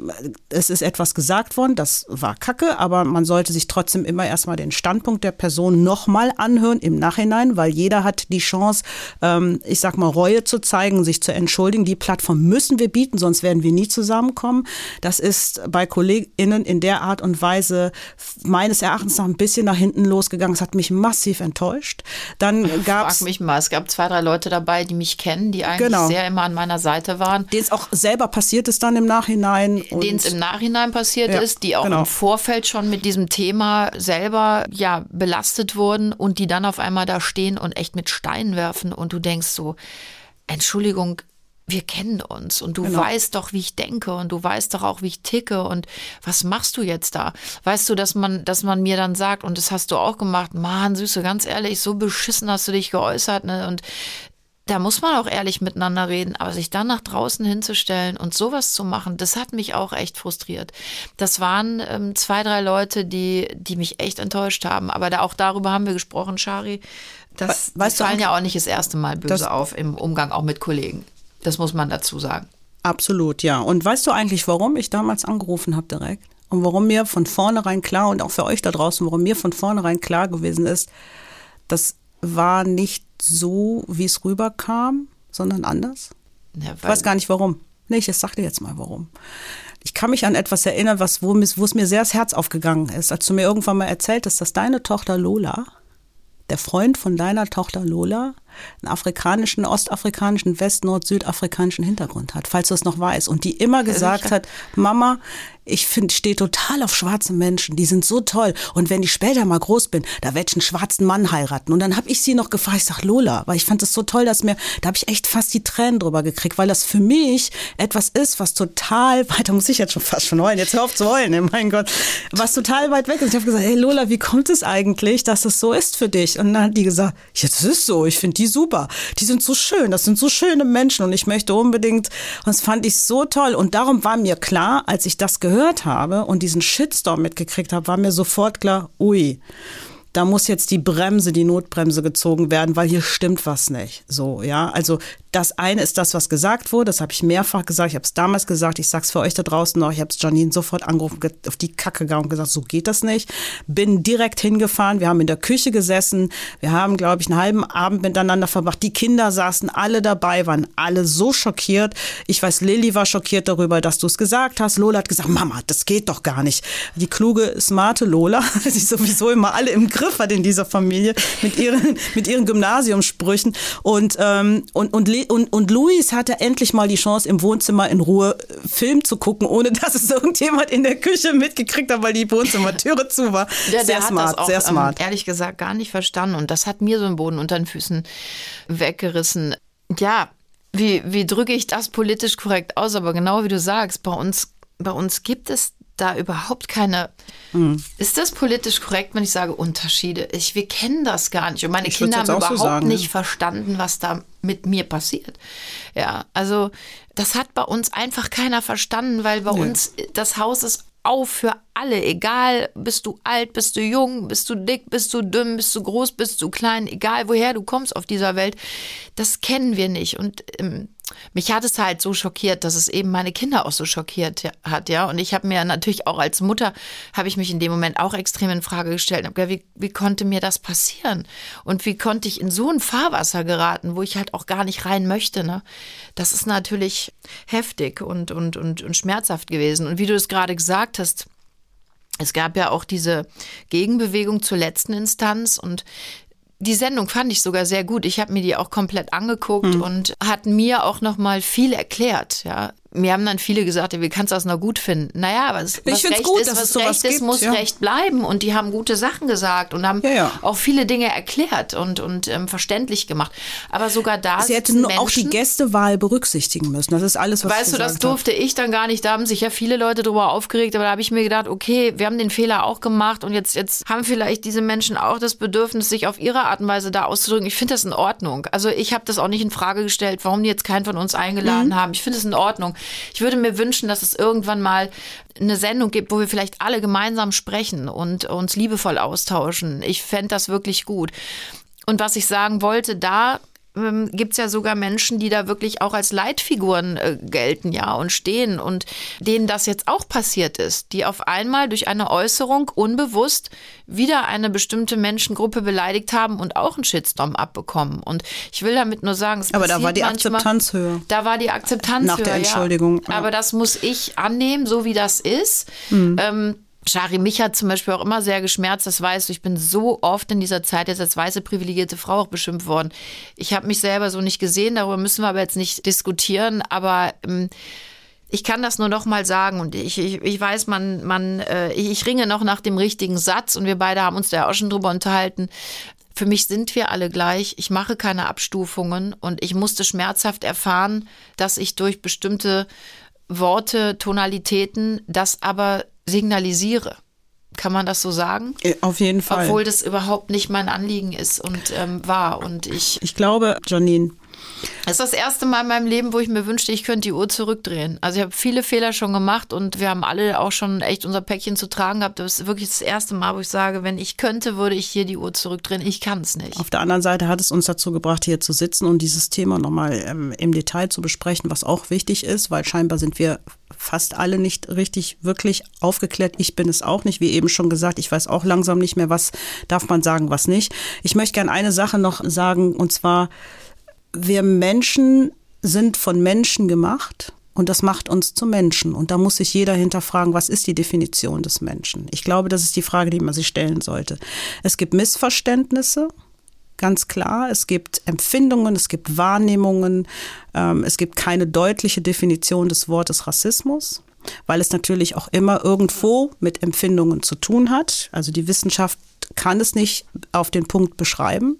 es ist etwas gesagt worden, das war kacke, aber man sollte sich trotzdem immer erstmal den Standpunkt der Person nochmal anhören im Nachhinein, weil jeder hat die Chance, ähm, ich sag mal, Reue zu zeigen, sich zu entschuldigen. Die Plattform müssen wir bieten, sonst werden wir nie zusammenkommen. Das ist bei KollegInnen in der Art und Weise meines Erachtens noch ein bisschen nach hinten losgegangen. Es hat mich massiv enttäuscht. Dann gab es. mich mal, es gab zwei, drei Leute dabei, die mich kennen, die eigentlich genau. sehr immer an meiner Seite waren. Denen es auch selber passiert ist dann im Nachhinein. Denen es im Nachhinein passiert ja, ist, die auch genau. Vorfeld schon mit diesem Thema selber ja belastet wurden und die dann auf einmal da stehen und echt mit Steinen werfen und du denkst so, Entschuldigung, wir kennen uns und du genau. weißt doch, wie ich denke und du weißt doch auch, wie ich ticke und was machst du jetzt da? Weißt du, dass man, dass man mir dann sagt, und das hast du auch gemacht, Mann, Süße, ganz ehrlich, so beschissen hast du dich geäußert, ne? Und da muss man auch ehrlich miteinander reden, aber sich dann nach draußen hinzustellen und sowas zu machen, das hat mich auch echt frustriert. Das waren ähm, zwei, drei Leute, die, die mich echt enttäuscht haben. Aber da, auch darüber haben wir gesprochen, Shari. Das weißt fallen ja auch nicht das erste Mal böse auf im Umgang auch mit Kollegen. Das muss man dazu sagen. Absolut, ja. Und weißt du eigentlich, warum ich damals angerufen habe direkt? Und warum mir von vornherein klar und auch für euch da draußen, warum mir von vornherein klar gewesen ist, dass war nicht so, wie es rüberkam, sondern anders. Ja, ich weiß gar nicht warum. Nee, ich sag dir jetzt mal warum. Ich kann mich an etwas erinnern, was, wo, wo es mir sehr das Herz aufgegangen ist, als du mir irgendwann mal erzählt hast, dass deine Tochter Lola, der Freund von deiner Tochter Lola, einen afrikanischen, ostafrikanischen, west-, nord-, südafrikanischen Hintergrund hat, falls du es noch weißt. Und die immer gesagt hat, Mama, ich finde, stehe total auf schwarze Menschen, die sind so toll. Und wenn ich später mal groß bin, da werde ich einen schwarzen Mann heiraten. Und dann habe ich sie noch gefragt, ich sag Lola, weil ich fand das so toll, dass mir, da habe ich echt fast die Tränen drüber gekriegt, weil das für mich etwas ist, was total, weiter muss ich jetzt schon fast schon heulen, jetzt hör auf zu heulen, mein Gott, was total weit weg ist. Ich habe gesagt, hey Lola, wie kommt es eigentlich, dass es so ist für dich? Und dann hat die gesagt, ja, das ist so, ich finde die super, die sind so schön, das sind so schöne Menschen und ich möchte unbedingt, und das fand ich so toll. Und darum war mir klar, als ich das gehört gehört habe und diesen Shitstorm mitgekriegt habe, war mir sofort klar, ui, da muss jetzt die Bremse, die Notbremse gezogen werden, weil hier stimmt was nicht. So, ja. Also das eine ist das, was gesagt wurde. Das habe ich mehrfach gesagt. Ich habe es damals gesagt. Ich sage es für euch da draußen noch. Ich habe es Janine sofort angerufen, auf die Kacke gegangen und gesagt, so geht das nicht. Bin direkt hingefahren. Wir haben in der Küche gesessen. Wir haben, glaube ich, einen halben Abend miteinander verbracht. Die Kinder saßen alle dabei, waren alle so schockiert. Ich weiß, Lilly war schockiert darüber, dass du es gesagt hast. Lola hat gesagt, Mama, das geht doch gar nicht. Die kluge, smarte Lola, die sowieso immer alle im Griff hat in dieser Familie mit ihren, mit ihren Gymnasiumssprüchen. Und, ähm, und, und und, und Luis hatte endlich mal die Chance, im Wohnzimmer in Ruhe äh, Film zu gucken, ohne dass es irgendjemand in der Küche mitgekriegt hat, weil die Wohnzimmertüre zu war. Ja, sehr smart, auch, sehr ähm, smart. Ähm, ehrlich gesagt gar nicht verstanden. Und das hat mir so einen Boden unter den Füßen weggerissen. Ja, wie, wie drücke ich das politisch korrekt aus? Aber genau wie du sagst, bei uns, bei uns gibt es da überhaupt keine. Mhm. Ist das politisch korrekt, wenn ich sage Unterschiede? Ich, wir kennen das gar nicht. Und meine ich Kinder haben überhaupt so sagen, nicht ja. verstanden, was da mit mir passiert. Ja, also das hat bei uns einfach keiner verstanden, weil bei nee. uns das Haus ist auf für alle, egal, bist du alt, bist du jung, bist du dick, bist du dünn, bist du groß, bist du klein, egal woher du kommst auf dieser Welt, das kennen wir nicht. Und ähm, mich hat es halt so schockiert, dass es eben meine Kinder auch so schockiert hat, ja. Und ich habe mir natürlich auch als Mutter, habe ich mich in dem Moment auch extrem in Frage gestellt. Hab, wie, wie konnte mir das passieren? Und wie konnte ich in so ein Fahrwasser geraten, wo ich halt auch gar nicht rein möchte, ne? Das ist natürlich heftig und, und, und, und schmerzhaft gewesen. Und wie du es gerade gesagt hast, es gab ja auch diese Gegenbewegung zur letzten Instanz und die Sendung fand ich sogar sehr gut. Ich habe mir die auch komplett angeguckt hm. und hat mir auch noch mal viel erklärt, ja, mir haben dann viele gesagt, ja, wie kannst du das noch gut finden? Naja, aber es, was recht gut, ist, was recht ist, gibt, muss ja. recht bleiben. Und die haben gute Sachen gesagt und haben Ja, auch viele Dinge erklärt und, und ähm, verständlich gemacht. Aber sogar da Sie hätte sitzen nur auch die Menschen- Gästewahl berücksichtigen müssen. Das ist alles, was Weißt ich du, das durfte ich dann gar nicht. Da haben sich ja viele Leute drüber aufgeregt, aber da habe ich mir gedacht, okay, wir haben den Fehler auch gemacht und jetzt, jetzt haben vielleicht diese Menschen auch das Bedürfnis, sich auf ihre Art und Weise da auszudrücken. Ich finde das in Ordnung. Also ich habe das auch nicht in Frage gestellt, warum die jetzt keinen von uns eingeladen Mhm. haben. Ich finde es in Ordnung. Ich würde mir wünschen, dass es irgendwann mal eine Sendung gibt, wo wir vielleicht alle gemeinsam sprechen und uns liebevoll austauschen. Ich fände das wirklich gut. Und was ich sagen wollte, da ähm, gibt's ja sogar Menschen, die da wirklich auch als Leitfiguren äh, gelten, ja, und stehen und denen das jetzt auch passiert ist, die auf einmal durch eine Äußerung unbewusst wieder eine bestimmte Menschengruppe beleidigt haben und auch einen Shitstorm abbekommen. Und ich will damit nur sagen, es Aber da war die manchmal- Akzeptanz höher. Da war die Akzeptanz Nach der höher, Entschuldigung, Ja. ja. Aber das muss ich annehmen, so wie das ist. Mhm. Ähm, Shari, mich hat zum Beispiel auch immer sehr geschmerzt, das weißt du. Ich bin so oft in dieser Zeit jetzt als weiße privilegierte Frau auch beschimpft worden. Ich habe mich selber so nicht gesehen, darüber müssen wir aber jetzt nicht diskutieren, aber ähm, ich kann das nur noch mal sagen und ich, ich, ich weiß, man, man, äh, ich, ich ringe noch nach dem richtigen Satz und wir beide haben uns da auch schon drüber unterhalten. Für mich sind wir alle gleich. Ich mache keine Abstufungen und ich musste schmerzhaft erfahren, dass ich durch bestimmte Worte, Tonalitäten das aber signalisiere. Kann man das so sagen? Äh, Auf jeden Fall. Obwohl das überhaupt nicht mein Anliegen ist und ähm, war. Und ich, ich glaube, Janine, das ist das erste Mal in meinem Leben, wo ich mir wünschte, ich könnte die Uhr zurückdrehen. Also ich habe viele Fehler schon gemacht und wir haben alle auch schon echt unser Päckchen zu tragen gehabt. Das ist wirklich das erste Mal, wo ich sage, wenn ich könnte, würde ich hier die Uhr zurückdrehen. Ich kann es nicht. Auf der anderen Seite hat es uns dazu gebracht, hier zu sitzen und dieses Thema nochmal ähm, im Detail zu besprechen, was auch wichtig ist, weil scheinbar sind wir fast alle nicht richtig wirklich aufgeklärt. Ich bin es auch nicht. Wie eben schon gesagt, ich weiß auch langsam nicht mehr, was darf man sagen, was nicht. Ich möchte gerne eine Sache noch sagen, und zwar, wir Menschen sind von Menschen gemacht. Und das macht uns zu Menschen. Und da muss sich jeder hinterfragen, was ist die Definition des Menschen? Ich glaube, das ist die Frage, die man sich stellen sollte. Es gibt Missverständnisse, ganz klar. Es gibt Empfindungen, es gibt Wahrnehmungen. Ähm, es gibt keine deutliche Definition des Wortes Rassismus, weil es natürlich auch immer irgendwo mit Empfindungen zu tun hat. Also die Wissenschaft kann es nicht auf den Punkt beschreiben.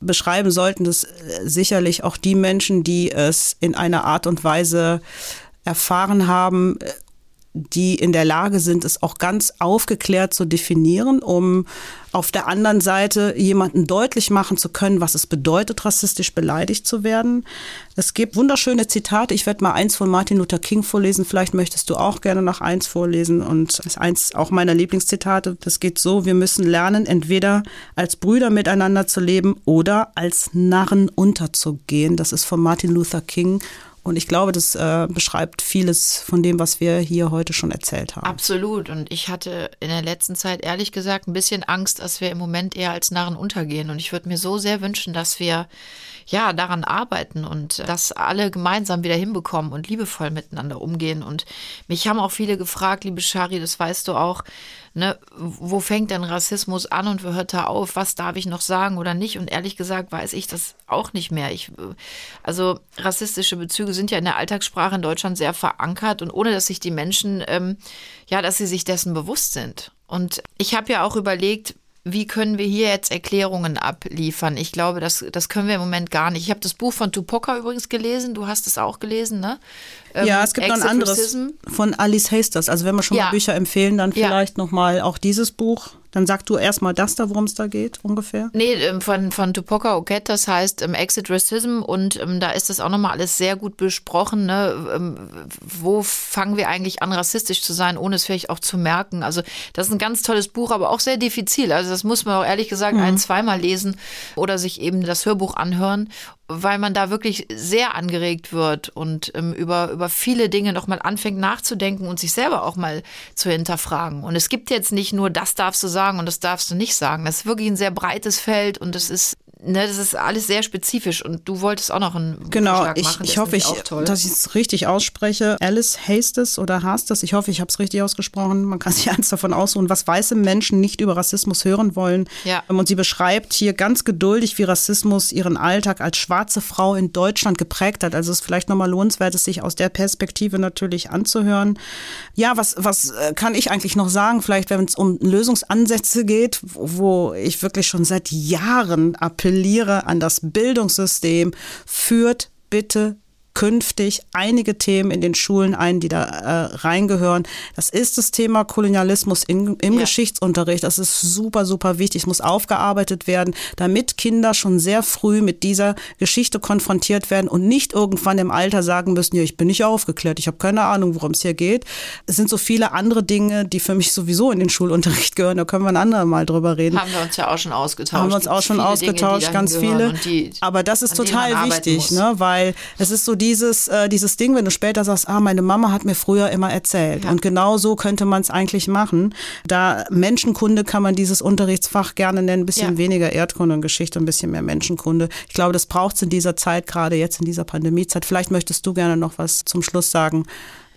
Beschreiben sollten es äh, sicherlich auch die Menschen, die es in einer Art und Weise erfahren haben, äh, die in der Lage sind, es auch ganz aufgeklärt zu definieren, um auf der anderen Seite jemanden deutlich machen zu können, was es bedeutet, rassistisch beleidigt zu werden. Es gibt wunderschöne Zitate. Ich werde mal eins von Martin Luther King vorlesen. Vielleicht möchtest du auch gerne noch eins vorlesen. Und das ist eins auch meiner Lieblingszitate. Das geht so, wir müssen lernen, entweder als Brüder miteinander zu leben oder als Narren unterzugehen. Das ist von Martin Luther King. Und ich glaube, das äh, beschreibt vieles von dem, was wir hier heute schon erzählt haben. Absolut. Und ich hatte in der letzten Zeit ehrlich gesagt ein bisschen Angst, dass wir im Moment eher als Narren untergehen. Und ich würde mir so sehr wünschen, dass wir ja daran arbeiten und das alle gemeinsam wieder hinbekommen und liebevoll miteinander umgehen. Und mich haben auch viele gefragt, liebe Shari, das weißt du auch, ne, wo fängt denn Rassismus an und wo hört er auf? Was darf ich noch sagen oder nicht? Und ehrlich gesagt weiß ich das auch nicht mehr. Ich, also rassistische Bezüge sind ja in der Alltagssprache in Deutschland sehr verankert und ohne dass sich die Menschen, ähm, ja, dass sie sich dessen bewusst sind. Und ich habe ja auch überlegt, wie können wir hier jetzt Erklärungen abliefern? Ich glaube, das, das können wir im Moment gar nicht. Ich habe das Buch von Tupoka übrigens gelesen. Du hast es auch gelesen, ne? Ähm, ja, es gibt noch ein anderes Racism. von Alice Hasters. Also wenn wir schon Ja. mal Bücher empfehlen, dann Ja. vielleicht noch mal auch dieses Buch. Dann sag du erstmal das da, worum es da geht, ungefähr. Nee, ähm, von, von Tupoka Oket, das heißt ähm, Exit Racism und ähm, da ist das auch nochmal alles sehr gut besprochen. Ne? Ähm, wo fangen wir eigentlich an, rassistisch zu sein, ohne es vielleicht auch zu merken? Also das ist ein ganz tolles Buch, aber auch sehr diffizil. Also das muss man auch ehrlich gesagt ein-, zweimal lesen oder sich eben das Hörbuch anhören, weil man da wirklich sehr angeregt wird und ähm, über, über viele Dinge nochmal anfängt nachzudenken und sich selber auch mal zu hinterfragen. Und es gibt jetzt nicht nur, das darfst du sagen und das darfst du nicht sagen. Das ist wirklich ein sehr breites Feld und es ist ne, das ist alles sehr spezifisch und du wolltest auch noch einen Genau, Vorschlag ich, machen. ich hoffe, ich, dass ich es richtig ausspreche. Alice Hastes oder Hastes, ich hoffe, ich habe es richtig ausgesprochen. Man kann sich eins davon aussuchen, was weiße Menschen nicht über Rassismus hören wollen. Ja. Und sie beschreibt hier ganz geduldig, wie Rassismus ihren Alltag als schwarze Frau in Deutschland geprägt hat. Also es ist vielleicht nochmal lohnenswert, es sich aus der Perspektive natürlich anzuhören. Ja, was, was äh, kann ich eigentlich noch sagen? Vielleicht, wenn es um Lösungsansätze geht, wo ich wirklich schon seit Jahren appelliere an das Bildungssystem, führt bitte künftig einige Themen in den Schulen ein, die da äh, reingehören. Das ist das Thema Kolonialismus in, im Ja. Geschichtsunterricht. Das ist super, super wichtig. Es muss aufgearbeitet werden, damit Kinder schon sehr früh mit dieser Geschichte konfrontiert werden und nicht irgendwann im Alter sagen müssen, ja, ich bin nicht aufgeklärt, ich habe keine Ahnung, worum es hier geht. Es sind so viele andere Dinge, die für mich sowieso in den Schulunterricht gehören. Da können wir ein andermal drüber reden. Haben wir uns ja auch schon ausgetauscht. Haben wir uns auch schon ausgetauscht, Dinge, die ganz viele. Die, Aber das ist total wichtig, ne? weil es ist so dieses, äh, dieses Ding, wenn du später sagst, ah, meine Mama hat mir früher immer erzählt. Ja. Und genau so könnte man es eigentlich machen. Da Menschenkunde kann man dieses Unterrichtsfach gerne nennen, ein bisschen Ja. weniger Erdkunde und Geschichte, ein bisschen mehr Menschenkunde. Ich glaube, das braucht es in dieser Zeit, gerade jetzt in dieser Pandemiezeit. Vielleicht möchtest du gerne noch was zum Schluss sagen.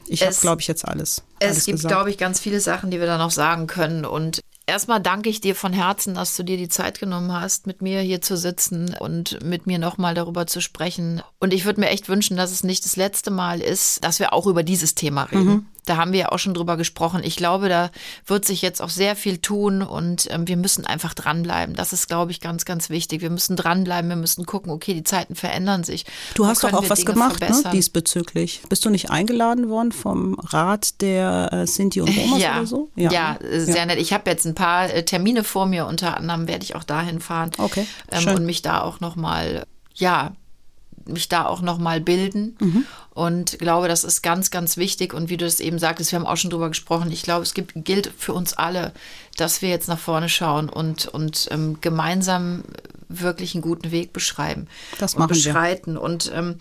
Ich habe, glaube ich, jetzt alles. alles Es gibt, glaube ich, ganz viele Sachen, die wir da noch sagen können. Und erstmal danke ich dir von Herzen, dass du dir die Zeit genommen hast, mit mir hier zu sitzen und mit mir nochmal darüber zu sprechen. Und ich würde mir echt wünschen, dass es nicht das letzte Mal ist, dass wir auch über dieses Thema reden. Da haben wir ja auch schon drüber gesprochen. Ich glaube, da wird sich jetzt auch sehr viel tun und ähm, wir müssen einfach dranbleiben. Das ist, glaube ich, ganz, ganz wichtig. Wir müssen dranbleiben, wir müssen gucken, okay, die Zeiten verändern sich. Du hast doch auch was Dinge gemacht ne, diesbezüglich. Bist du nicht eingeladen worden vom Rat der äh, Sinti und Romas ja, oder so? Ja, äh, sehr nett. Ich habe jetzt ein paar äh, Termine vor mir, unter anderem werde ich auch dahin fahren Okay, ähm, und mich da auch nochmal, ja, mich da auch nochmal bilden Mhm. und glaube, das ist ganz, ganz wichtig. Und wie du das eben sagtest, wir haben auch schon drüber gesprochen. Ich glaube, es gibt, gilt für uns alle, dass wir jetzt nach vorne schauen und, und ähm, gemeinsam wirklich einen guten Weg beschreiben Das und machen wir. beschreiten. Und ähm,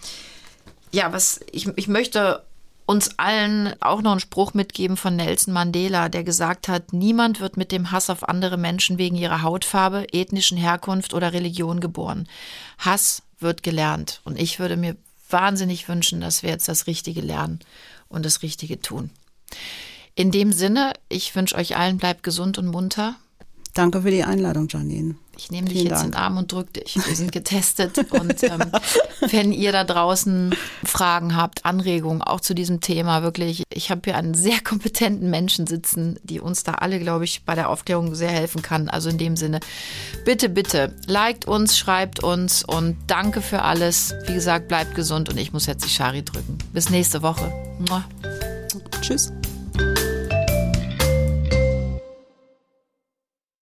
ja, was ich, ich möchte uns allen auch noch einen Spruch mitgeben von Nelson Mandela, der gesagt hat, niemand wird mit dem Hass auf andere Menschen wegen ihrer Hautfarbe, ethnischen Herkunft oder Religion geboren. Hass wird gelernt. Und ich würde mir wahnsinnig wünschen, dass wir jetzt das Richtige lernen und das Richtige tun. In dem Sinne, ich wünsche euch allen, bleibt gesund und munter. Danke für die Einladung, Janine. Ich nehme dich Vielen jetzt in Dank. den Arm und drück dich. Wir sind getestet. und ähm, wenn ihr da draußen Fragen habt, Anregungen auch zu diesem Thema, wirklich, ich habe hier einen sehr kompetenten Menschen sitzen, die uns da alle, glaube ich, bei der Aufklärung sehr helfen kann. Also in dem Sinne, bitte, bitte, liked uns, schreibt uns und danke für alles. Wie gesagt, bleibt gesund und ich muss jetzt die Shari drücken. Bis nächste Woche. Mua. Tschüss.